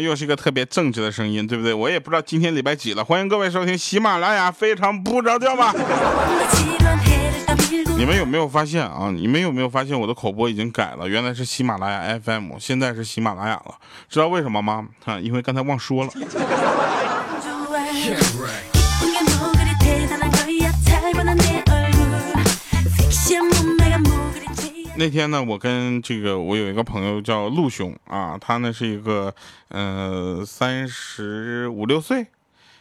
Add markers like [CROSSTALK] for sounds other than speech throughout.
又是一个特别正直的声音，对不对？我也不知道今天礼拜几了，欢迎各位收听喜马拉雅，非常不着调吧。[LAUGHS] 你们有没有发现啊？你们有没有发现我的口播已经改了？原来是喜马拉雅 FM，现在是喜马拉雅了。知道为什么吗？啊，因为刚才忘说了。[LAUGHS] 那天呢，我跟这个我有一个朋友叫陆兄啊，他呢是一个呃三十五六岁，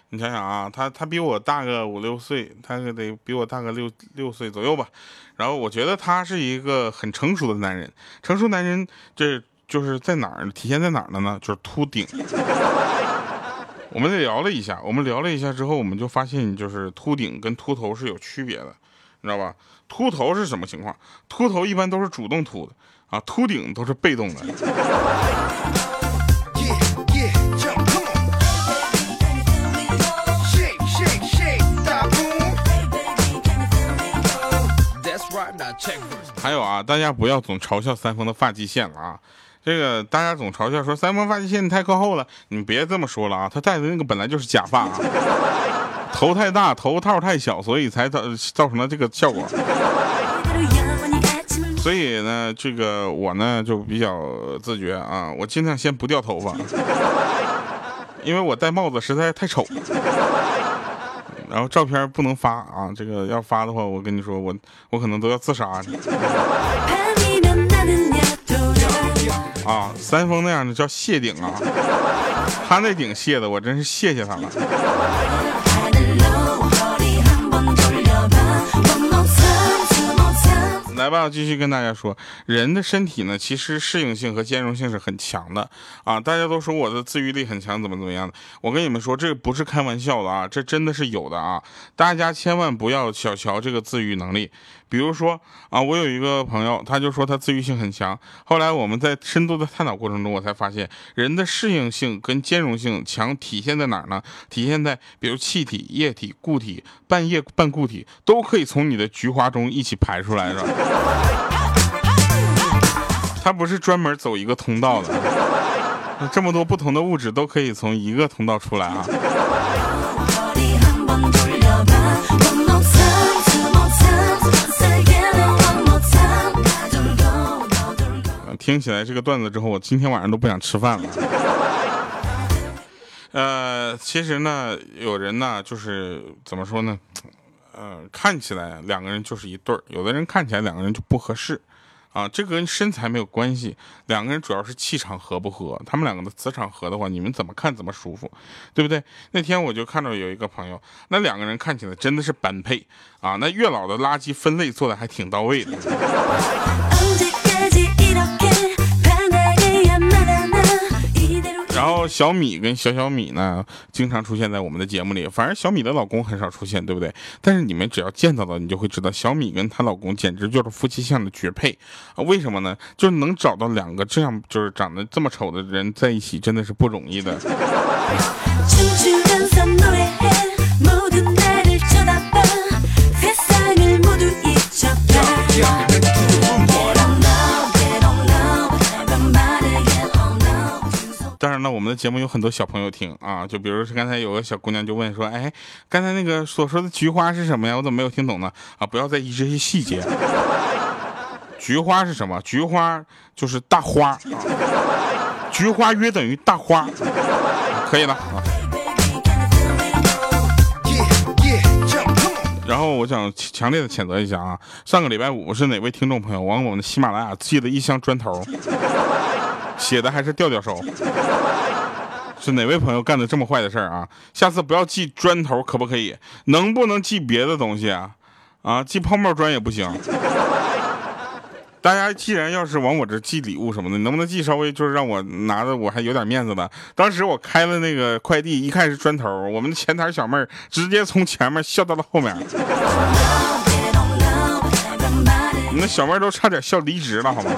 你想想啊，他他比我大个五六岁，他得比我大个六六岁左右吧。然后我觉得他是一个很成熟的男人，成熟男人这就是在哪儿体现在哪儿了呢？就是秃顶。我们聊了一下，我们聊了一下之后，我们就发现就是秃顶跟秃头是有区别的，你知道吧？秃头是什么情况？秃头一般都是主动秃的啊，秃顶都是被动的。还有啊，大家不要总嘲笑三丰的发际线了啊！这个大家总嘲笑说三丰发际线太靠后了，你们别这么说了啊！他戴的那个本来就是假发啊。头太大，头套太小，所以才造造成了这个效果。[LAUGHS] 所以呢，这个我呢就比较自觉啊，我尽量先不掉头发，因为我戴帽子实在太丑。然后照片不能发啊，这个要发的话，我跟你说，我我可能都要自杀。[LAUGHS] 啊，三丰那样的叫谢顶啊，他那顶谢的，我真是谢谢他了。来吧，继续跟大家说，人的身体呢，其实适应性和兼容性是很强的啊。大家都说我的自愈力很强，怎么怎么样的？我跟你们说，这不是开玩笑的啊，这真的是有的啊。大家千万不要小瞧这个自愈能力。比如说啊，我有一个朋友，他就说他自愈性很强。后来我们在深度的探讨过程中，我才发现，人的适应性跟兼容性强体现在哪儿呢？体现在比如气体、液体、固体、半液半固体都可以从你的菊花中一起排出来，是吧？它不是专门走一个通道的，这么多不同的物质都可以从一个通道出来啊。听起来这个段子之后，我今天晚上都不想吃饭了。[LAUGHS] 呃，其实呢，有人呢，就是怎么说呢？呃，看起来两个人就是一对儿，有的人看起来两个人就不合适。啊，这个跟身材没有关系，两个人主要是气场合不合。他们两个的磁场合的话，你们怎么看怎么舒服，对不对？那天我就看到有一个朋友，那两个人看起来真的是般配啊，那月老的垃圾分类做的还挺到位的。[LAUGHS] 然后小米跟小小米呢，经常出现在我们的节目里，反正小米的老公很少出现，对不对？但是你们只要见到了，你就会知道，小米跟她老公简直就是夫妻相的绝配啊！为什么呢？就是能找到两个这样就是长得这么丑的人在一起，真的是不容易的。[LAUGHS] 当然了，我们的节目有很多小朋友听啊，就比如说刚才有个小姑娘就问说，哎，刚才那个所说的菊花是什么呀？我怎么没有听懂呢？啊，不要在意这些细节。菊花是什么？菊花就是大花，菊花约等于大花，可以了啊。然后我想强烈的谴责一下啊，上个礼拜五是哪位听众朋友往我们的喜马拉雅寄了一箱砖头？写的还是调调手，[LAUGHS] 是哪位朋友干的这么坏的事儿啊？下次不要寄砖头，可不可以？能不能寄别的东西啊？啊，寄泡沫砖也不行。[LAUGHS] 大家既然要是往我这寄礼物什么的，能不能寄稍微就是让我拿着我还有点面子的？当时我开了那个快递，一看是砖头，我们的前台小妹儿直接从前面笑到了后面，[LAUGHS] 那小妹儿都差点笑离职了，好吗？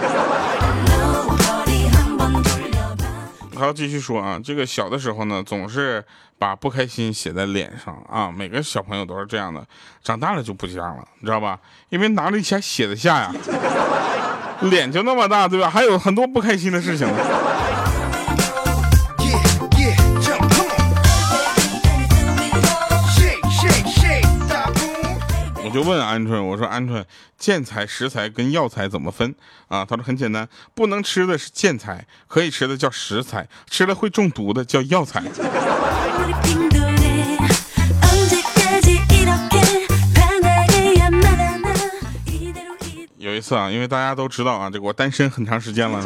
还要继续说啊，这个小的时候呢，总是把不开心写在脸上啊，每个小朋友都是这样的。长大了就不这样了，你知道吧？因为哪里钱写得下呀？[LAUGHS] 脸就那么大，对吧？还有很多不开心的事情。呢就问鹌鹑，我说鹌鹑，建材、食材跟药材怎么分啊？他说很简单，不能吃的是建材，可以吃的叫食材，吃了会中毒的叫药材。有一次啊，因为大家都知道啊，这个我单身很长时间了，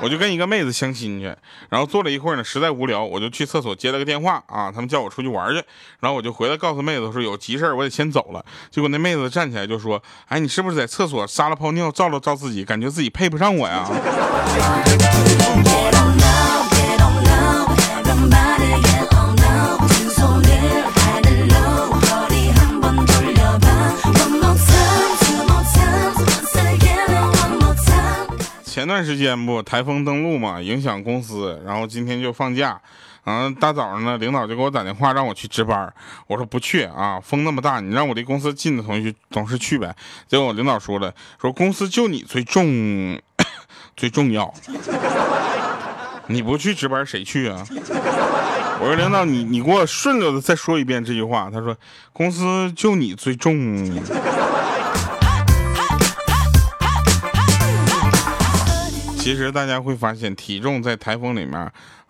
我就跟一个妹子相亲去，然后坐了一会儿呢，实在无聊，我就去厕所接了个电话啊，他们叫我出去玩去，然后我就回来告诉妹子说有急事我得先走了。结果那妹子站起来就说：“哎，你是不是在厕所撒了泡尿，照了照自己，感觉自己配不上我呀？” [LAUGHS] 前段时间不台风登陆嘛，影响公司，然后今天就放假。嗯，大早上呢，领导就给我打电话让我去值班，我说不去啊，风那么大，你让我离公司近的同学同事去呗。结果领导说了，说公司就你最重 [COUGHS] 最重要，你不去值班谁去啊？我说领导，你你给我顺溜的再说一遍这句话。他说公司就你最重。其实大家会发现，体重在台风里面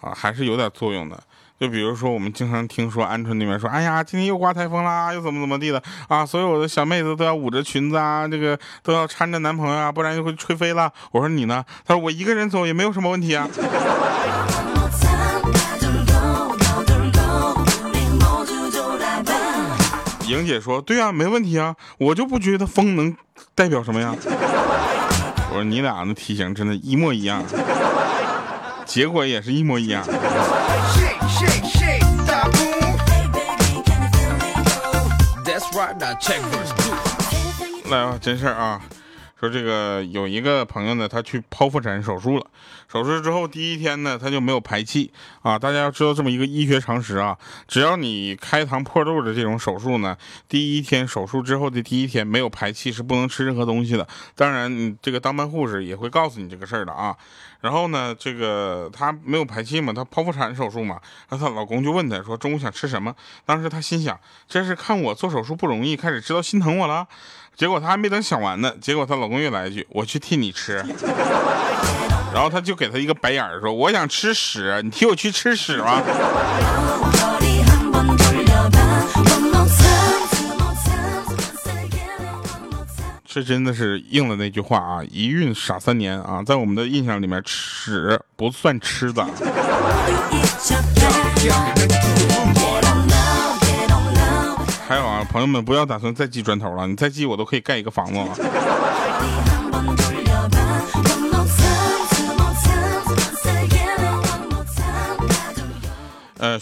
啊，还是有点作用的。就比如说，我们经常听说鹌鹑那边说：“哎呀，今天又刮台风啦，又怎么怎么地的啊！”所有的小妹子都要捂着裙子啊，这个都要搀着男朋友啊，不然就会吹飞了。我说你呢？他说我一个人走也没有什么问题啊。莹姐说：“对啊，没问题啊，我就不觉得风能代表什么呀。”我说你俩的体型真的，一模一样，结果也是一模一样。来吧，真事儿啊。说这个有一个朋友呢，他去剖腹产手术了。手术之后第一天呢，他就没有排气啊。大家要知道这么一个医学常识啊，只要你开膛破肚的这种手术呢，第一天手术之后的第一天没有排气是不能吃任何东西的。当然，这个当班护士也会告诉你这个事儿的啊。然后呢，这个她没有排气嘛，她剖腹产手术嘛，然后她老公就问她说中午想吃什么？当时她心想，这是看我做手术不容易，开始知道心疼我了。结果她还没等想完呢，结果她老公又来一句：“我去替你吃。”然后她就给他一个白眼儿，说：“我想吃屎，你替我去吃屎吧。”这真的是应了那句话啊，“一孕傻三年”啊，在我们的印象里面，屎不算吃的。还有啊，朋友们不要打算再寄砖头了，你再寄我都可以盖一个房子了。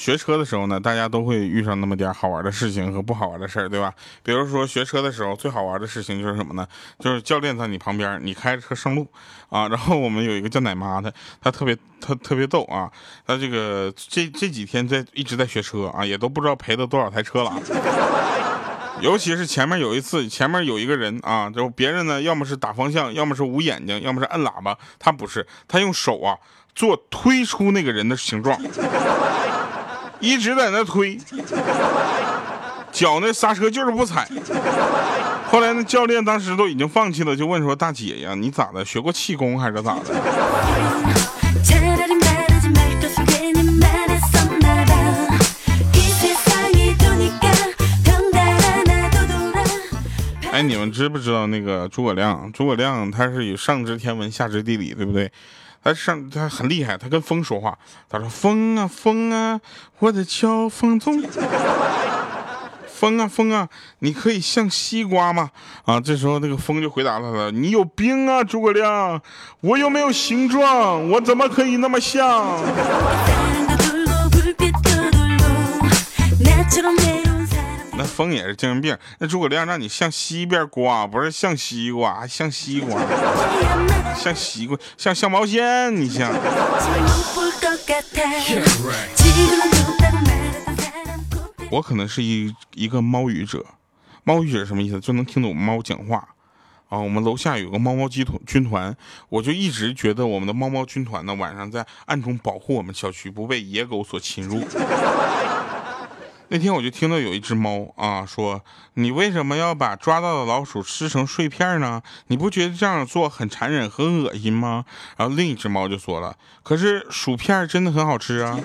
学车的时候呢，大家都会遇上那么点好玩的事情和不好玩的事儿，对吧？比如说学车的时候，最好玩的事情就是什么呢？就是教练在你旁边，你开着车上路啊。[LAUGHS] 然后我们有一个叫奶妈的，她特别她特别逗啊。她这个这这几天在一直在学车啊，也都不知道赔了多少台车了。[LAUGHS] 尤其是前面有一次，前面有一个人啊，就别人呢，要么是打方向，要么是捂眼睛，要么是摁喇叭，他不是，他用手啊做推出那个人的形状。一直在那推，脚那刹车就是不踩。后来那教练当时都已经放弃了，就问说：“大姐呀，你咋的？学过气功还是咋的？”哎，你们知不知道那个诸葛亮？诸葛亮他是有上知天文，下知地理，对不对？他上他很厉害，他跟风说话，他说：“风啊风啊，我的乔峰宗。[LAUGHS] 风啊风啊，你可以像西瓜吗？”啊，这时候那个风就回答他了：“你有病啊，诸葛亮，我又没有形状，我怎么可以那么像？” [LAUGHS] 那风也是精神病。那诸葛亮让你向西边刮，不是像西瓜，还像西瓜，像西瓜，像像毛线，你像。我可能是一一个猫语者，猫语者什么意思？就能听懂猫讲话啊，我们楼下有个猫猫集团军团，我就一直觉得我们的猫猫军团呢，晚上在暗中保护我们小区不被野狗所侵入。那天我就听到有一只猫啊说：“你为什么要把抓到的老鼠吃成碎片呢？你不觉得这样做很残忍、很恶心吗？”然后另一只猫就说了：“可是薯片真的很好吃啊。”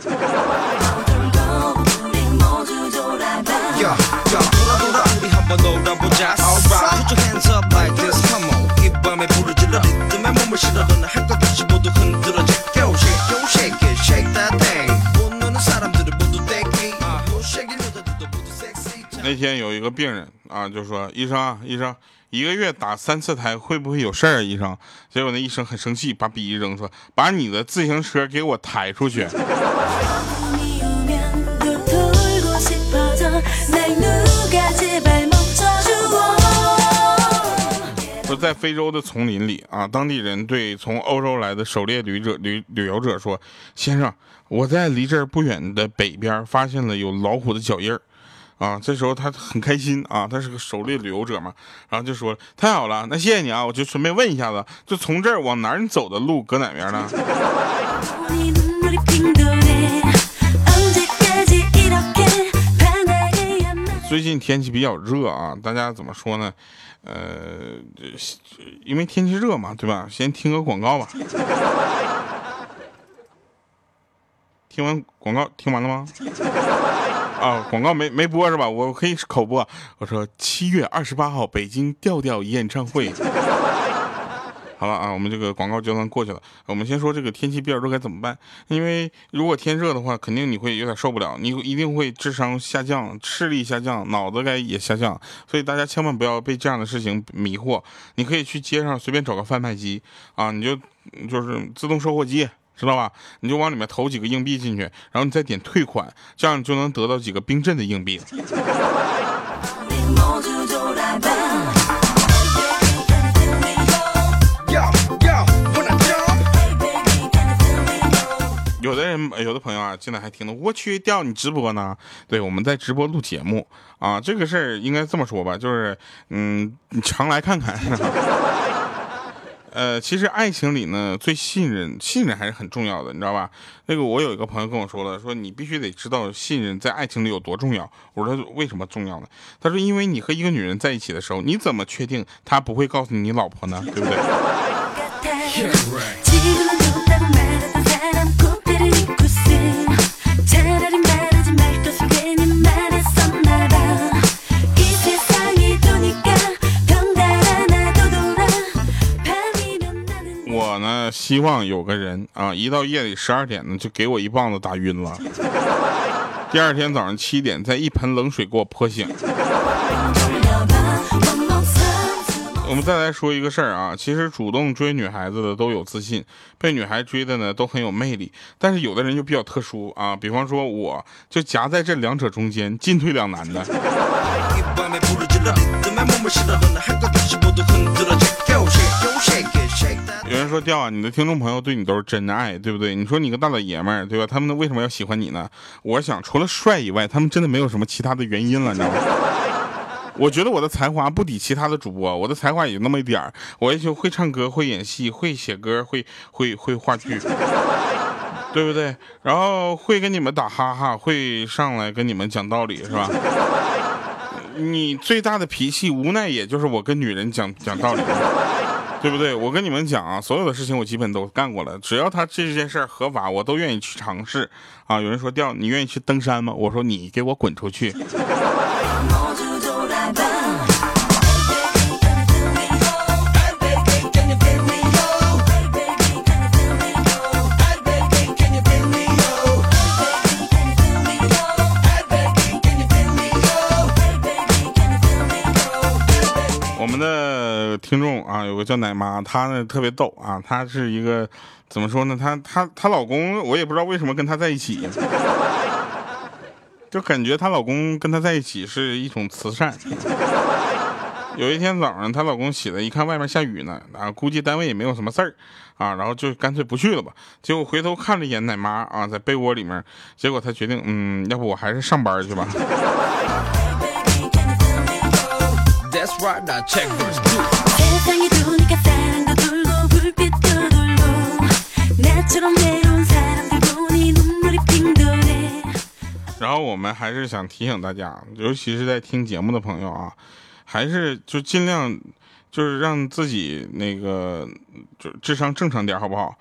那天有一个病人啊，就说：“医生啊，医生，一个月打三次胎会不会有事儿啊？”医生，结果那医生很生气，把笔一扔，说：“把你的自行车给我抬出去。”说在非洲的丛林里啊，当地人对从欧洲来的狩猎旅者旅旅游者说：“先生，我在离这儿不远的北边发现了有老虎的脚印儿。”啊，这时候他很开心啊，他是个狩猎旅游者嘛，然后就说：“太好了，那谢谢你啊，我就顺便问一下子，就从这儿往哪儿走的路搁哪边呢？” [LAUGHS] 最近天气比较热啊，大家怎么说呢？呃，因为天气热嘛，对吧？先听个广告吧。听完广告，听完了吗？[LAUGHS] 啊，广告没没播是吧？我可以口播。我说七月二十八号北京调调演唱会。[LAUGHS] 好了啊，我们这个广告就算过去了。我们先说这个天气比较热该怎么办？因为如果天热的话，肯定你会有点受不了，你一定会智商下降、视力下降、脑子该也下降。所以大家千万不要被这样的事情迷惑。你可以去街上随便找个贩卖机啊，你就就是自动售货机，知道吧？你就往里面投几个硬币进去，然后你再点退款，这样你就能得到几个冰镇的硬币。有的人，有的朋友啊，进来还听呢。我去，掉你直播呢？对，我们在直播录节目啊。这个事儿应该这么说吧，就是，嗯，你常来看看。呃，其实爱情里呢，最信任，信任还是很重要的，你知道吧？那个我有一个朋友跟我说了，说你必须得知道信任在爱情里有多重要。我说为什么重要呢？他说，因为你和一个女人在一起的时候，你怎么确定她不会告诉你老婆呢？对不对？希望有个人啊，一到夜里十二点呢，就给我一棒子打晕了。[LAUGHS] 第二天早上七点，再一盆冷水给我泼醒。我们再来说一个事儿啊，其实主动追女孩子的都有自信，被女孩追的呢都很有魅力，但是有的人就比较特殊啊，比方说我就夹在这两者中间，进退两难的。[LAUGHS] 有人说调啊，你的听众朋友对你都是真爱，对不对？你说你个大老爷们儿，对吧？他们为什么要喜欢你呢？我想除了帅以外，他们真的没有什么其他的原因了，你知道吗？[LAUGHS] 我觉得我的才华不抵其他的主播，我的才华也就那么一点儿。我也就会唱歌，会演戏，会写歌，会会会话剧，[LAUGHS] 对不对？然后会跟你们打哈哈，会上来跟你们讲道理，是吧？你最大的脾气，无奈也就是我跟女人讲讲道理，对不对？我跟你们讲啊，所有的事情我基本都干过了，只要他这件事合法，我都愿意去尝试。啊，有人说调，你愿意去登山吗？我说你给我滚出去。个叫奶妈，她呢特别逗啊，她是一个怎么说呢？她她她老公，我也不知道为什么跟她在一起，[LAUGHS] 就感觉她老公跟她在一起是一种慈善。有一天早上，她老公起来一看外面下雨呢，啊，估计单位也没有什么事儿啊，然后就干脆不去了吧。结果回头看了一眼奶妈啊，在被窝里面，结果他决定，嗯，要不我还是上班去吧。然后我们还是想提醒大家，尤其是在听节目的朋友啊，还是就尽量就是让自己那个就智商正常点，好不好？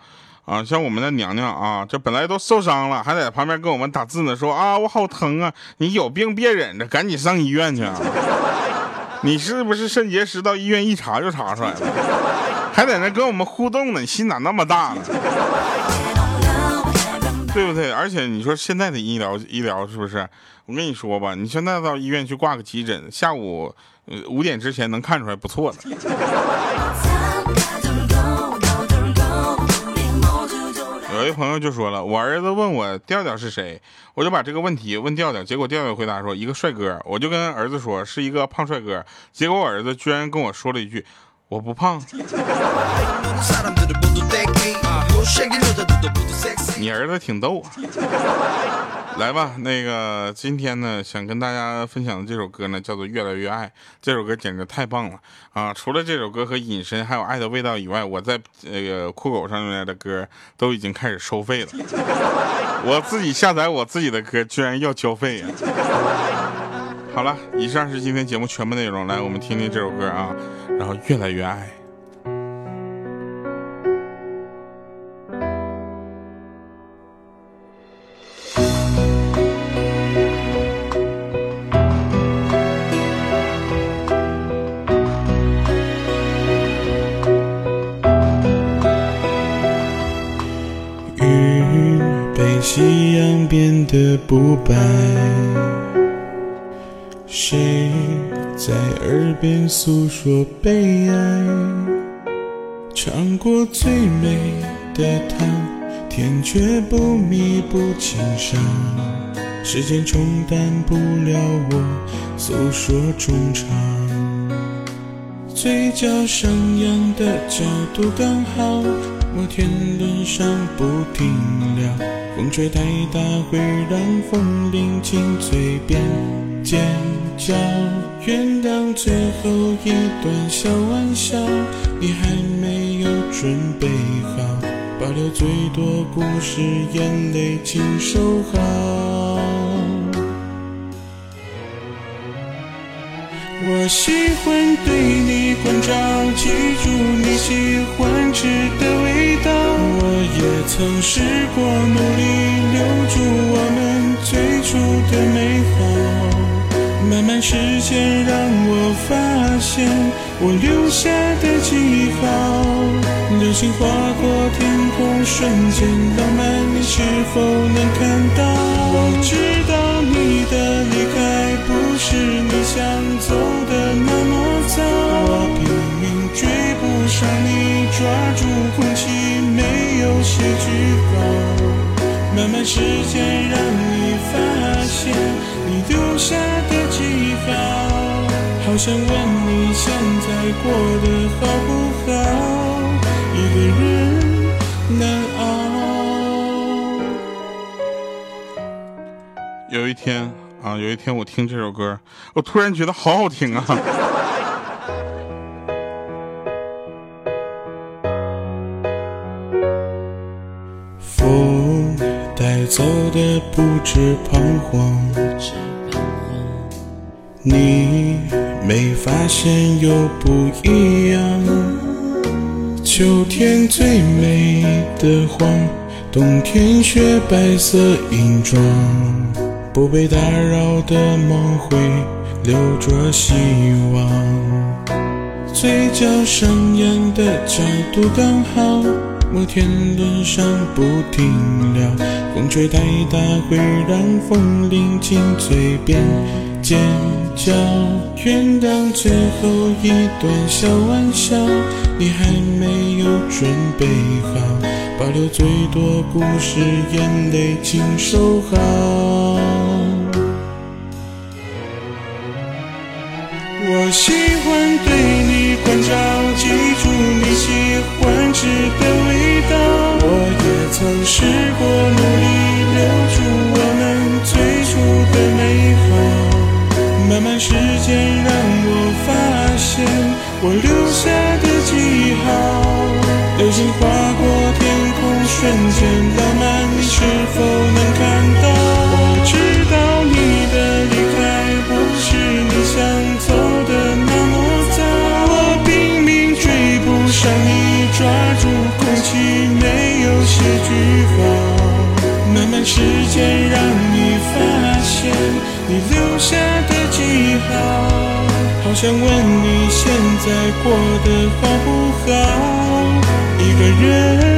啊，像我们的娘娘啊，这本来都受伤了，还在旁边跟我们打字呢，说啊我好疼啊，你有病别忍着，赶紧上医院去啊！你是不是肾结石？到医院一查就查出来了，还在那跟我们互动呢，你心咋那么大呢？对不对？而且你说现在的医疗医疗是不是？我跟你说吧，你现在到医院去挂个急诊，下午五点之前能看出来不错的。一朋友就说了，我儿子问我调调是谁，我就把这个问题问调调，结果调调回答说一个帅哥，我就跟儿子说是一个胖帅哥，结果我儿子居然跟我说了一句我不胖。你儿子挺逗啊！来吧，那个今天呢，想跟大家分享的这首歌呢，叫做《越来越爱》。这首歌简直太棒了啊！除了这首歌和《隐身》还有《爱的味道》以外，我在那个酷狗上面的歌都已经开始收费了。我自己下载我自己的歌，居然要交费呀！好了，以上是今天节目全部内容。来，我们听听这首歌啊，然后《越来越爱》。被夕阳变得不白，谁在耳边诉说悲哀？尝过最美的糖，甜却不弥补情伤。时间冲淡不了我诉说衷肠，嘴角上扬的角度刚好，摩天轮上不停聊。风吹太大会让风铃紧嘴边尖叫，原谅最后一段小玩笑，你还没有准备好，保留最多故事，眼泪请收好。我喜欢对你关照，记住你喜欢吃的味道。我也曾试过努力留住我们最初的美好，慢慢时间让我发现我留下的记号。流星划过天空，瞬间浪漫，你是否能看到？我知道你的离开时间让你发现你丢下的记号。好想问你现在过得好不好？一个人难熬。有一天啊，有一天我听这首歌，我突然觉得好好听啊。走的不止彷徨，你没发现又不一样。秋天最美的黄，冬天雪白色银装。不被打扰的梦会留着希望，嘴角上扬的角度刚好。摩天轮上不停聊，风吹太大会让风铃紧嘴边尖叫。原谅最后一段小玩笑，你还没有准备好，保留最多故事，眼泪请收好。我喜欢对你关照，记住你喜欢吃的味。到我也曾试过努力留住我们最初的美好慢慢时间让我发现我留下的记号流星划过天空瞬间想问你现在过得好不好？一个人。